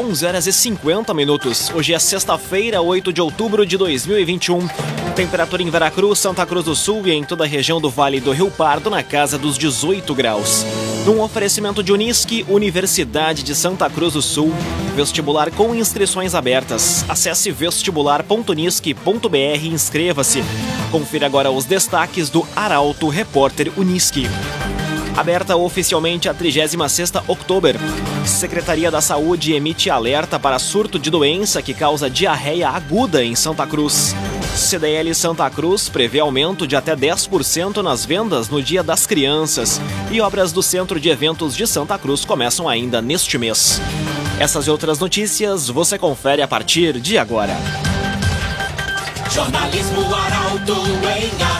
11 horas e 50 minutos. Hoje é sexta-feira, 8 de outubro de 2021. Temperatura em Veracruz, Santa Cruz do Sul e em toda a região do Vale do Rio Pardo na casa dos 18 graus. Num oferecimento de Unisque, Universidade de Santa Cruz do Sul. Vestibular com inscrições abertas. Acesse vestibular.unisque.br e inscreva-se. Confira agora os destaques do Arauto Repórter Unisque. Aberta oficialmente a 36ª Oktober. Secretaria da Saúde emite alerta para surto de doença que causa diarreia aguda em Santa Cruz. CDL Santa Cruz prevê aumento de até 10% nas vendas no Dia das Crianças. E obras do Centro de Eventos de Santa Cruz começam ainda neste mês. Essas e outras notícias você confere a partir de agora. Jornalismo Arauto em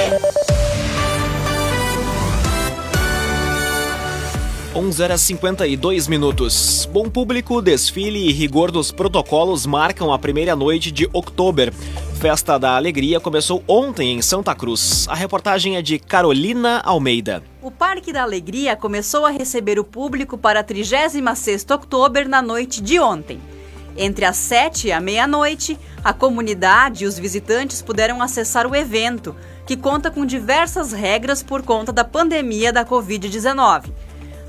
11 horas 52 minutos. Bom público, desfile e rigor dos protocolos marcam a primeira noite de outubro. Festa da Alegria começou ontem em Santa Cruz. A reportagem é de Carolina Almeida. O Parque da Alegria começou a receber o público para a 36 outubro na noite de ontem. Entre as 7 e a meia-noite, a comunidade e os visitantes puderam acessar o evento, que conta com diversas regras por conta da pandemia da Covid-19.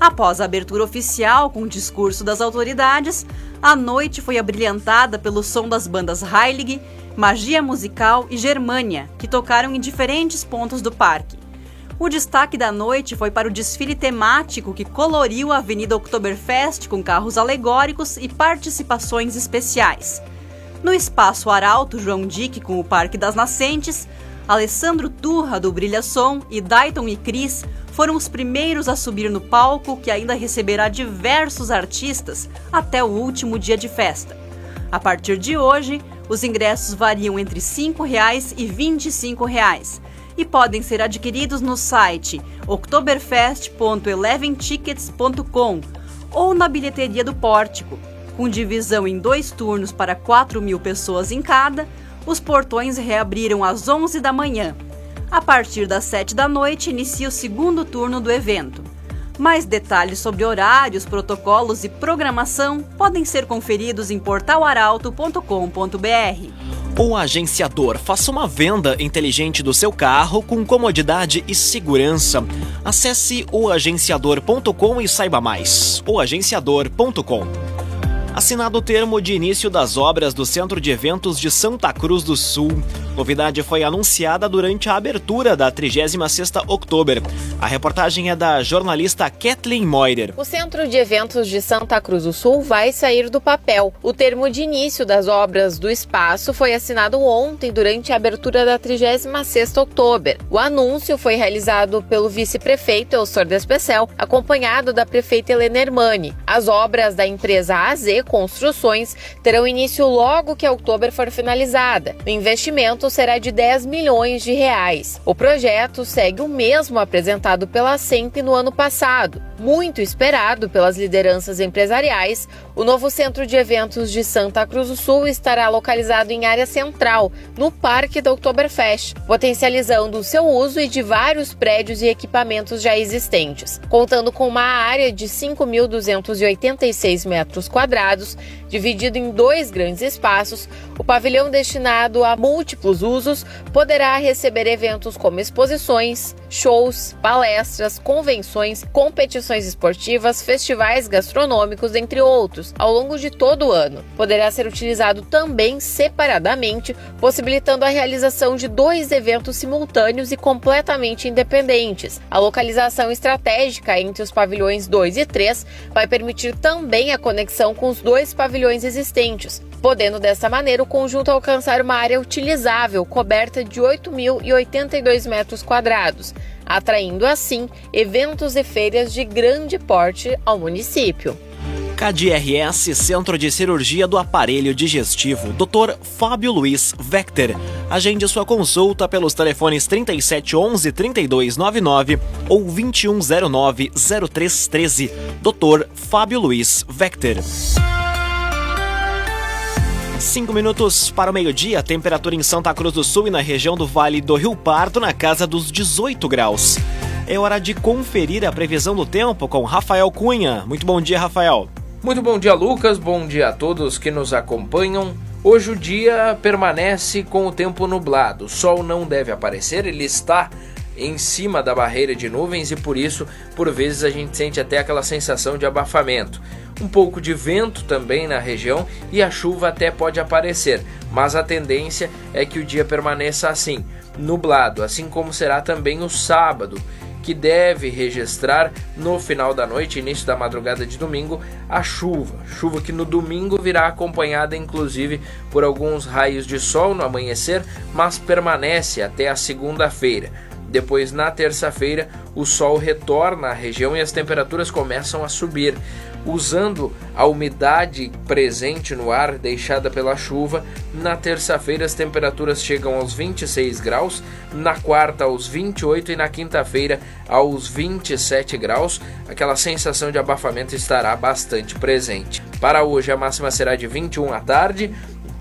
Após a abertura oficial com o discurso das autoridades, a noite foi abrilhantada pelo som das bandas Heilig, Magia Musical e Germânia, que tocaram em diferentes pontos do parque. O destaque da noite foi para o desfile temático que coloriu a Avenida Oktoberfest com carros alegóricos e participações especiais. No espaço Arauto João Dick com o Parque das Nascentes, Alessandro Turra do Brilha Som e Dayton e Cris foram os primeiros a subir no palco que ainda receberá diversos artistas até o último dia de festa. A partir de hoje, os ingressos variam entre 5 reais e 25 reais, e podem ser adquiridos no site oktoberfest.eleventickets.com ou na bilheteria do Pórtico. Com divisão em dois turnos para 4 mil pessoas em cada, os portões reabriram às 11 da manhã a partir das 7 da noite, inicia o segundo turno do evento. Mais detalhes sobre horários, protocolos e programação podem ser conferidos em portalaralto.com.br. O agenciador faça uma venda inteligente do seu carro com comodidade e segurança. Acesse oagenciador.com e saiba mais. oagenciador.com Assinado o termo de início das obras do Centro de Eventos de Santa Cruz do Sul. Novidade foi anunciada durante a abertura da 36ª Oktober. A reportagem é da jornalista Kathleen Moider. O Centro de Eventos de Santa Cruz do Sul vai sair do papel. O termo de início das obras do espaço foi assinado ontem durante a abertura da 36ª Oktober. O anúncio foi realizado pelo vice-prefeito Elsor Despecel, acompanhado da prefeita Helena Hermani. As obras da empresa AZ Construções terão início logo que a Oktober for finalizada. O investimento será de 10 milhões de reais. O projeto segue o mesmo apresentado pela SEMP no ano passado. Muito esperado pelas lideranças empresariais, o novo centro de eventos de Santa Cruz do Sul estará localizado em área central, no Parque da Oktoberfest, potencializando o seu uso e de vários prédios e equipamentos já existentes, contando com uma área de 5.286 metros quadrados, dividido em dois grandes espaços. O pavilhão destinado a múltiplos os usos, poderá receber eventos como exposições, shows, palestras, convenções, competições esportivas, festivais gastronômicos, entre outros, ao longo de todo o ano. Poderá ser utilizado também separadamente, possibilitando a realização de dois eventos simultâneos e completamente independentes. A localização estratégica entre os pavilhões 2 e 3 vai permitir também a conexão com os dois pavilhões existentes, podendo dessa maneira o conjunto alcançar uma área utilizável coberta de 8.082 metros quadrados atraindo assim eventos e feiras de grande porte ao município. KDRS Centro de Cirurgia do Aparelho Digestivo, Dr. Fábio Luiz Vector. Agende sua consulta pelos telefones 3711 3299 ou 2109 0313. Dr. Fábio Luiz Vector. Cinco minutos para o meio-dia, temperatura em Santa Cruz do Sul e na região do Vale do Rio Pardo na casa dos 18 graus. É hora de conferir a previsão do tempo com Rafael Cunha. Muito bom dia, Rafael. Muito bom dia, Lucas. Bom dia a todos que nos acompanham. Hoje o dia permanece com o tempo nublado. O sol não deve aparecer, ele está em cima da barreira de nuvens e por isso, por vezes, a gente sente até aquela sensação de abafamento. Um pouco de vento também na região e a chuva até pode aparecer, mas a tendência é que o dia permaneça assim, nublado, assim como será também o sábado que deve registrar no final da noite, início da madrugada de domingo, a chuva. Chuva que no domingo virá acompanhada inclusive por alguns raios de sol no amanhecer, mas permanece até a segunda-feira. Depois, na terça-feira, o sol retorna à região e as temperaturas começam a subir usando a umidade presente no ar deixada pela chuva. Na terça-feira as temperaturas chegam aos 26 graus, na quarta aos 28 e na quinta-feira aos 27 graus. Aquela sensação de abafamento estará bastante presente. Para hoje a máxima será de 21 à tarde,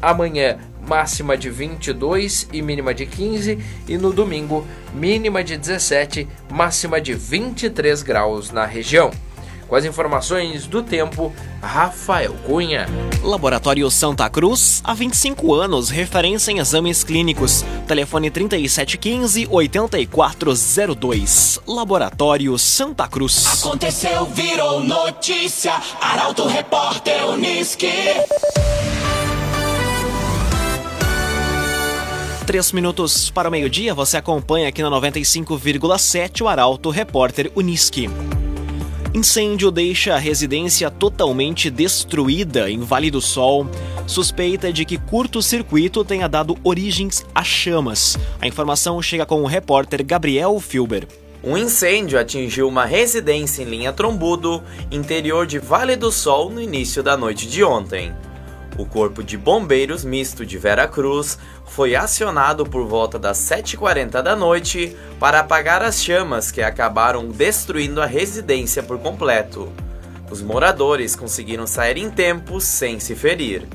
amanhã máxima de 22 e mínima de 15 e no domingo mínima de 17, máxima de 23 graus na região. Com as informações do tempo, Rafael Cunha. Laboratório Santa Cruz, há 25 anos, referência em exames clínicos. Telefone 3715-8402. Laboratório Santa Cruz. Aconteceu, virou notícia. Arauto Repórter Uniski. Três minutos para o meio-dia, você acompanha aqui na 95,7 o Arauto Repórter Uniski. Incêndio deixa a residência totalmente destruída em Vale do Sol. Suspeita de que curto-circuito tenha dado origens a chamas. A informação chega com o repórter Gabriel Filber. Um incêndio atingiu uma residência em linha Trombudo, interior de Vale do Sol, no início da noite de ontem. O Corpo de Bombeiros Misto de Vera Cruz foi acionado por volta das 7h40 da noite para apagar as chamas que acabaram destruindo a residência por completo. Os moradores conseguiram sair em tempo sem se ferir.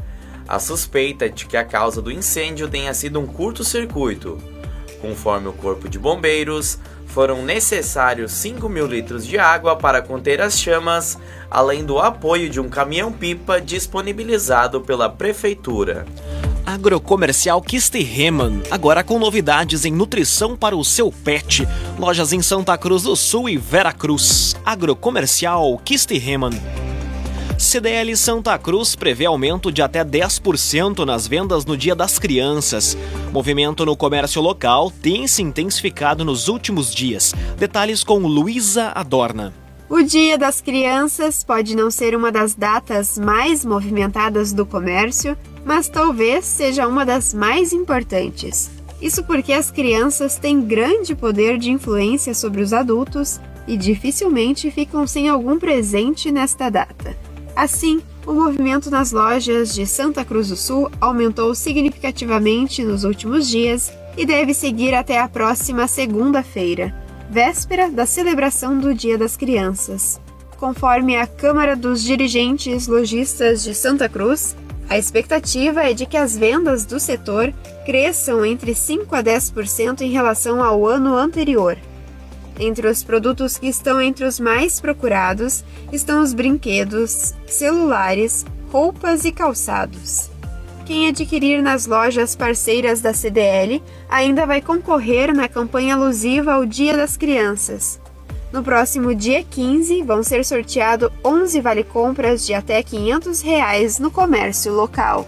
A suspeita de que a causa do incêndio tenha sido um curto-circuito. Conforme o Corpo de Bombeiros, foram necessários 5 mil litros de água para conter as chamas, além do apoio de um caminhão-pipa disponibilizado pela Prefeitura. Agrocomercial Kistihemann, agora com novidades em nutrição para o seu pet. Lojas em Santa Cruz do Sul e Veracruz. Agrocomercial Kistihemann. CDL Santa Cruz prevê aumento de até 10% nas vendas no Dia das Crianças. Movimento no comércio local tem se intensificado nos últimos dias. Detalhes com Luísa Adorna. O Dia das Crianças pode não ser uma das datas mais movimentadas do comércio, mas talvez seja uma das mais importantes. Isso porque as crianças têm grande poder de influência sobre os adultos e dificilmente ficam sem algum presente nesta data. Assim, o movimento nas lojas de Santa Cruz do Sul aumentou significativamente nos últimos dias e deve seguir até a próxima segunda-feira, véspera da celebração do Dia das Crianças. Conforme a Câmara dos Dirigentes Lojistas de Santa Cruz, a expectativa é de que as vendas do setor cresçam entre 5 a 10% em relação ao ano anterior. Entre os produtos que estão entre os mais procurados estão os brinquedos, celulares, roupas e calçados. Quem adquirir nas lojas parceiras da CDL ainda vai concorrer na campanha alusiva ao Dia das Crianças. No próximo dia 15, vão ser sorteados 11 vale-compras de até 500 reais no comércio local.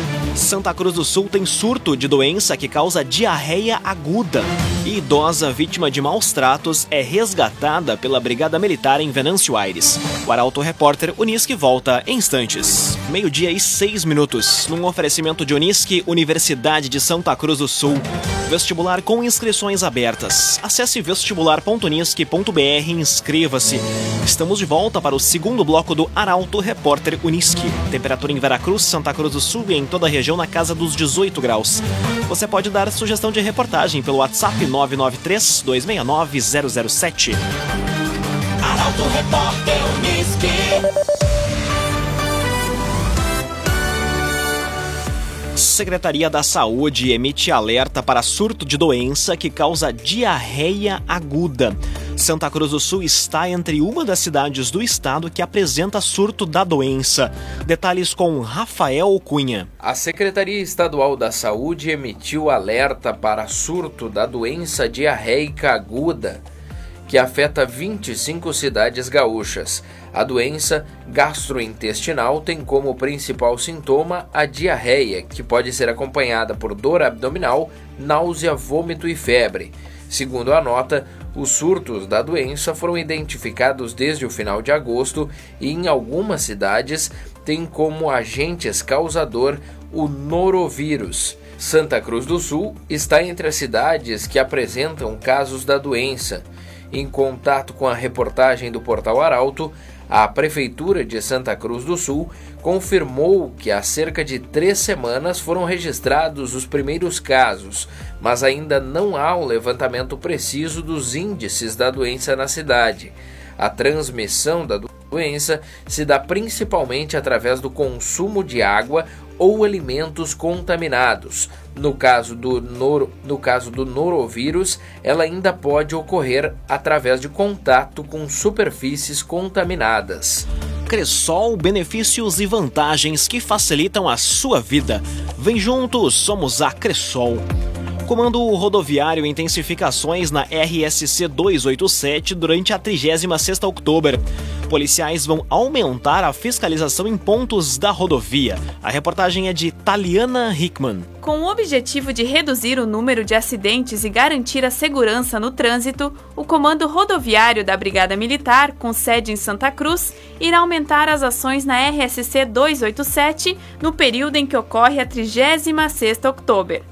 Santa Cruz do Sul tem surto de doença que causa diarreia aguda. E idosa vítima de maus tratos é resgatada pela Brigada Militar em Venâncio Aires. O Arauto Repórter Unisque volta em instantes. Meio-dia e seis minutos, num oferecimento de Unisque, Universidade de Santa Cruz do Sul. Vestibular com inscrições abertas. Acesse vestibular.unisque.br e inscreva-se. Estamos de volta para o segundo bloco do Arauto Repórter Unisque. Temperatura em Veracruz, Santa Cruz do Sul e em toda a região na casa dos 18 graus. Você pode dar sugestão de reportagem pelo WhatsApp 993 269 007. Arauto Repórter. Secretaria da Saúde emite alerta para surto de doença que causa diarreia aguda. Santa Cruz do Sul está entre uma das cidades do estado que apresenta surto da doença. Detalhes com Rafael Cunha. A Secretaria Estadual da Saúde emitiu alerta para surto da doença diarreica aguda, que afeta 25 cidades gaúchas. A doença gastrointestinal tem como principal sintoma a diarreia, que pode ser acompanhada por dor abdominal, náusea, vômito e febre. Segundo a nota, os surtos da doença foram identificados desde o final de agosto e em algumas cidades tem como agentes causador o norovírus. Santa Cruz do Sul está entre as cidades que apresentam casos da doença. Em contato com a reportagem do Portal Arauto, a Prefeitura de Santa Cruz do Sul confirmou que há cerca de três semanas foram registrados os primeiros casos, mas ainda não há um levantamento preciso dos índices da doença na cidade. A transmissão da doença se dá principalmente através do consumo de água ou alimentos contaminados. No caso do, noro, no caso do norovírus, ela ainda pode ocorrer através de contato com superfícies contaminadas. Cressol, benefícios e vantagens que facilitam a sua vida. Vem juntos, somos a Cressol. Comando Rodoviário intensificações na RSC 287 durante a 36ª Outubro. Policiais vão aumentar a fiscalização em pontos da rodovia. A reportagem é de Taliana Hickman. Com o objetivo de reduzir o número de acidentes e garantir a segurança no trânsito, o Comando Rodoviário da Brigada Militar, com sede em Santa Cruz, irá aumentar as ações na RSC 287 no período em que ocorre a 36ª Outubro.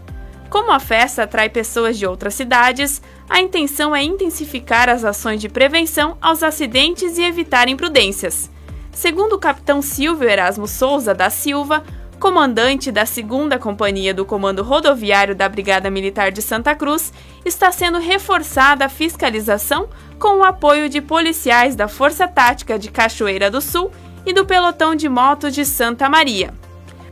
Como a festa atrai pessoas de outras cidades, a intenção é intensificar as ações de prevenção aos acidentes e evitar imprudências. Segundo o capitão Silvio Erasmo Souza da Silva, comandante da 2 Companhia do Comando Rodoviário da Brigada Militar de Santa Cruz, está sendo reforçada a fiscalização com o apoio de policiais da Força Tática de Cachoeira do Sul e do Pelotão de Motos de Santa Maria.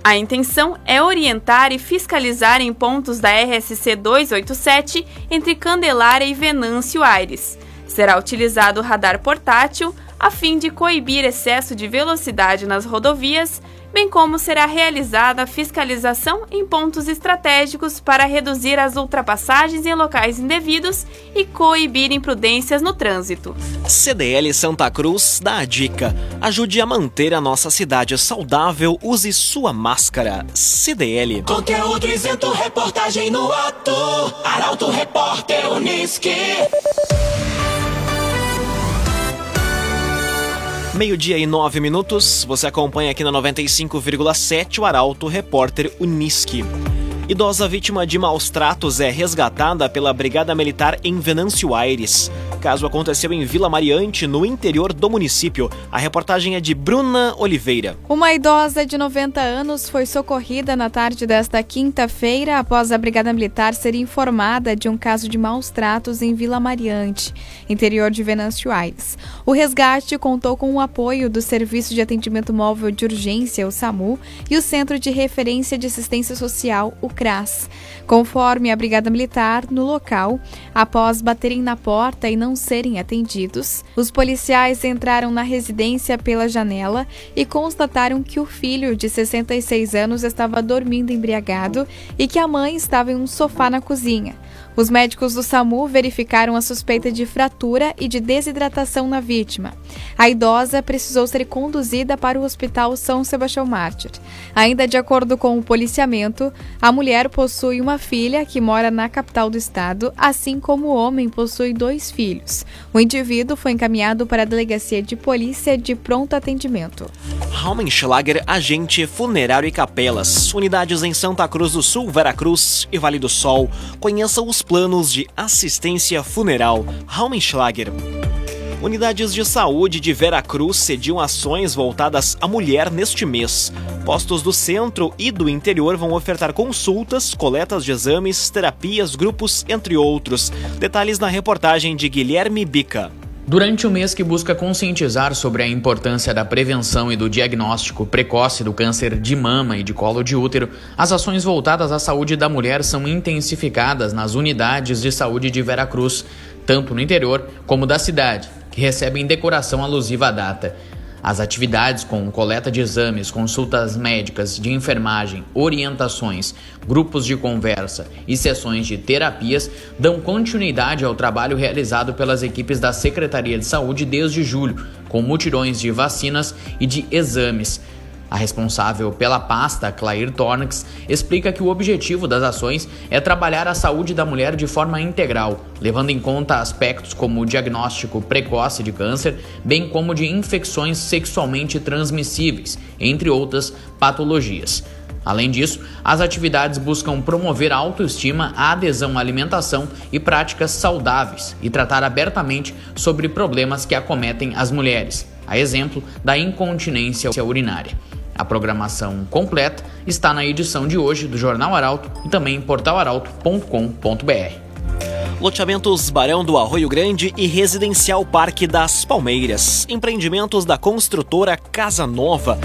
A intenção é orientar e fiscalizar em pontos da RSC 287 entre Candelária e Venâncio Aires. Será utilizado radar portátil a fim de coibir excesso de velocidade nas rodovias, bem como será realizada a fiscalização em pontos estratégicos para reduzir as ultrapassagens em locais indevidos e coibir imprudências no trânsito. CDL Santa Cruz dá a dica: ajude a manter a nossa cidade saudável, use sua máscara. CDL. Conteúdo isento, reportagem no ato. Arauto Repórter Unisque. Meio-dia e nove minutos, você acompanha aqui na 95,7 o Arauto Repórter Unisque. Idosa vítima de maus tratos é resgatada pela Brigada Militar em Venâncio Aires. Caso aconteceu em Vila Mariante, no interior do município. A reportagem é de Bruna Oliveira. Uma idosa de 90 anos foi socorrida na tarde desta quinta-feira após a Brigada Militar ser informada de um caso de maus tratos em Vila Mariante, interior de Venâncio Aires. O resgate contou com o apoio do Serviço de Atendimento Móvel de Urgência, o SAMU, e o Centro de Referência de Assistência Social, o CRAS. Conforme a Brigada Militar, no local, após baterem na porta e não serem atendidos, os policiais entraram na residência pela janela e constataram que o filho, de 66 anos, estava dormindo embriagado e que a mãe estava em um sofá na cozinha. Os médicos do SAMU verificaram a suspeita de fratura e de desidratação na vítima. A idosa precisou ser conduzida para o Hospital São Sebastião Mártir. Ainda de acordo com o policiamento, a mulher possui uma filha que mora na capital do estado, assim como o homem possui dois filhos. O indivíduo foi encaminhado para a delegacia de polícia de pronto atendimento. Raumenschlager, agente funerário e capelas. Unidades em Santa Cruz do Sul, Veracruz e Vale do Sol. Conheça os planos de assistência funeral. Raumenschlager. Unidades de saúde de Veracruz cediam ações voltadas à mulher neste mês. Postos do centro e do interior vão ofertar consultas, coletas de exames, terapias, grupos, entre outros. Detalhes na reportagem de Guilherme Bica. Durante o mês que busca conscientizar sobre a importância da prevenção e do diagnóstico precoce do câncer de mama e de colo de útero, as ações voltadas à saúde da mulher são intensificadas nas unidades de saúde de Veracruz, tanto no interior como da cidade, que recebem decoração alusiva à data. As atividades com coleta de exames, consultas médicas, de enfermagem, orientações, grupos de conversa e sessões de terapias dão continuidade ao trabalho realizado pelas equipes da Secretaria de Saúde desde julho, com mutirões de vacinas e de exames a responsável pela pasta, Claire Tornax, explica que o objetivo das ações é trabalhar a saúde da mulher de forma integral, levando em conta aspectos como o diagnóstico precoce de câncer, bem como de infecções sexualmente transmissíveis, entre outras patologias. Além disso, as atividades buscam promover a autoestima, a adesão à alimentação e práticas saudáveis e tratar abertamente sobre problemas que acometem as mulheres, a exemplo da incontinência urinária. A programação completa está na edição de hoje do Jornal Arauto e também em portalaralto.com.br. Loteamentos Barão do Arroio Grande e Residencial Parque das Palmeiras. Empreendimentos da construtora Casa Nova.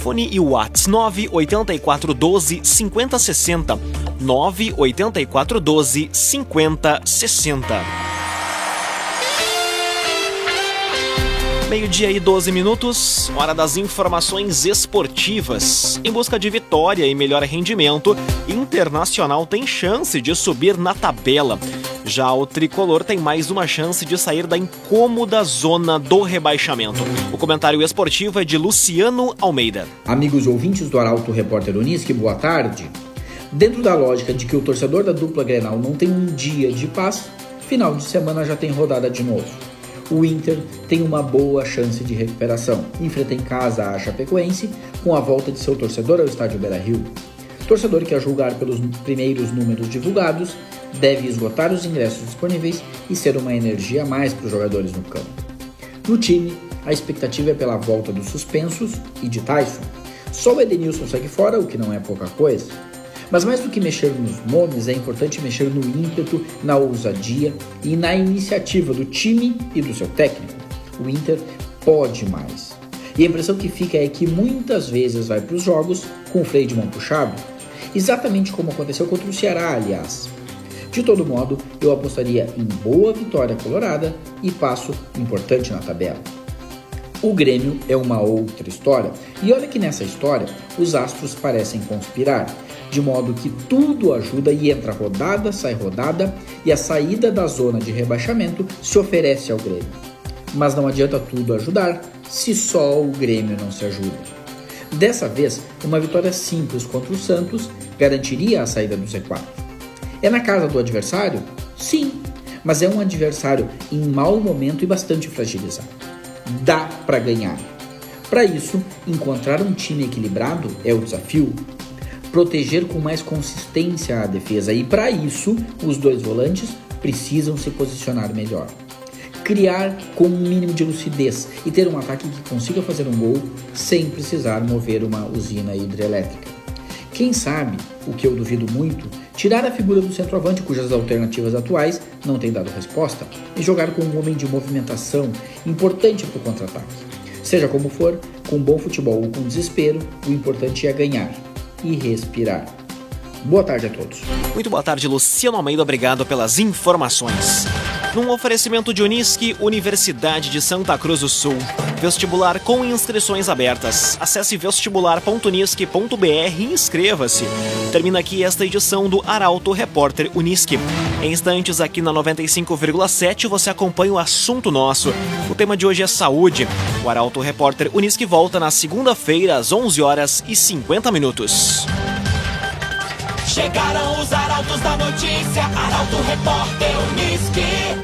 Fone e Whats 98412 5060. 98412 5060. Meio-dia e 12 minutos, hora das informações esportivas. Em busca de vitória e melhor rendimento, Internacional tem chance de subir na tabela. Já o tricolor tem mais uma chance de sair da incômoda zona do rebaixamento. O comentário esportivo é de Luciano Almeida. Amigos ouvintes do Arauto Repórter Unisque, boa tarde. Dentro da lógica de que o torcedor da dupla Grenal não tem um dia de paz, final de semana já tem rodada de novo o Inter tem uma boa chance de recuperação. Enfrenta em casa a Chapecoense com a volta de seu torcedor ao estádio Beira-Rio. Torcedor que, a julgar pelos primeiros números divulgados, deve esgotar os ingressos disponíveis e ser uma energia a mais para os jogadores no campo. No time, a expectativa é pela volta dos suspensos e de Tyson. Só o Edenilson segue fora, o que não é pouca coisa. Mas mais do que mexer nos nomes, é importante mexer no ímpeto, na ousadia e na iniciativa do time e do seu técnico. O Inter pode mais. E a impressão que fica é que muitas vezes vai para os jogos com o freio de mão puxado, exatamente como aconteceu contra o Ceará, aliás. De todo modo, eu apostaria em boa vitória colorada e passo importante na tabela. O Grêmio é uma outra história, e olha que nessa história os astros parecem conspirar de modo que tudo ajuda e entra rodada, sai rodada e a saída da zona de rebaixamento se oferece ao Grêmio. Mas não adianta tudo ajudar se só o Grêmio não se ajuda. Dessa vez, uma vitória simples contra o Santos garantiria a saída do Z4. É na casa do adversário? Sim, mas é um adversário em mau momento e bastante fragilizado. Dá para ganhar. Para isso, encontrar um time equilibrado é o desafio proteger com mais consistência a defesa e para isso os dois volantes precisam se posicionar melhor. Criar com um mínimo de lucidez e ter um ataque que consiga fazer um gol sem precisar mover uma usina hidrelétrica. Quem sabe, o que eu duvido muito, tirar a figura do centroavante cujas alternativas atuais não têm dado resposta e jogar com um homem de movimentação importante para o contra-ataque. Seja como for, com bom futebol ou com desespero, o importante é ganhar e respirar. Boa tarde a todos. Muito boa tarde, Luciano Almeida. Obrigado pelas informações. Num oferecimento de Unisque, Universidade de Santa Cruz do Sul. Vestibular com inscrições abertas. Acesse vestibular.unisque.br e inscreva-se. Termina aqui esta edição do Arauto Repórter Unisque. Em instantes aqui na 95,7 você acompanha o assunto nosso. O tema de hoje é saúde. O Arauto Repórter Unisque volta na segunda-feira às 11 horas e 50 minutos. Chegaram os arautos da notícia, Arauto Repórter Unisque.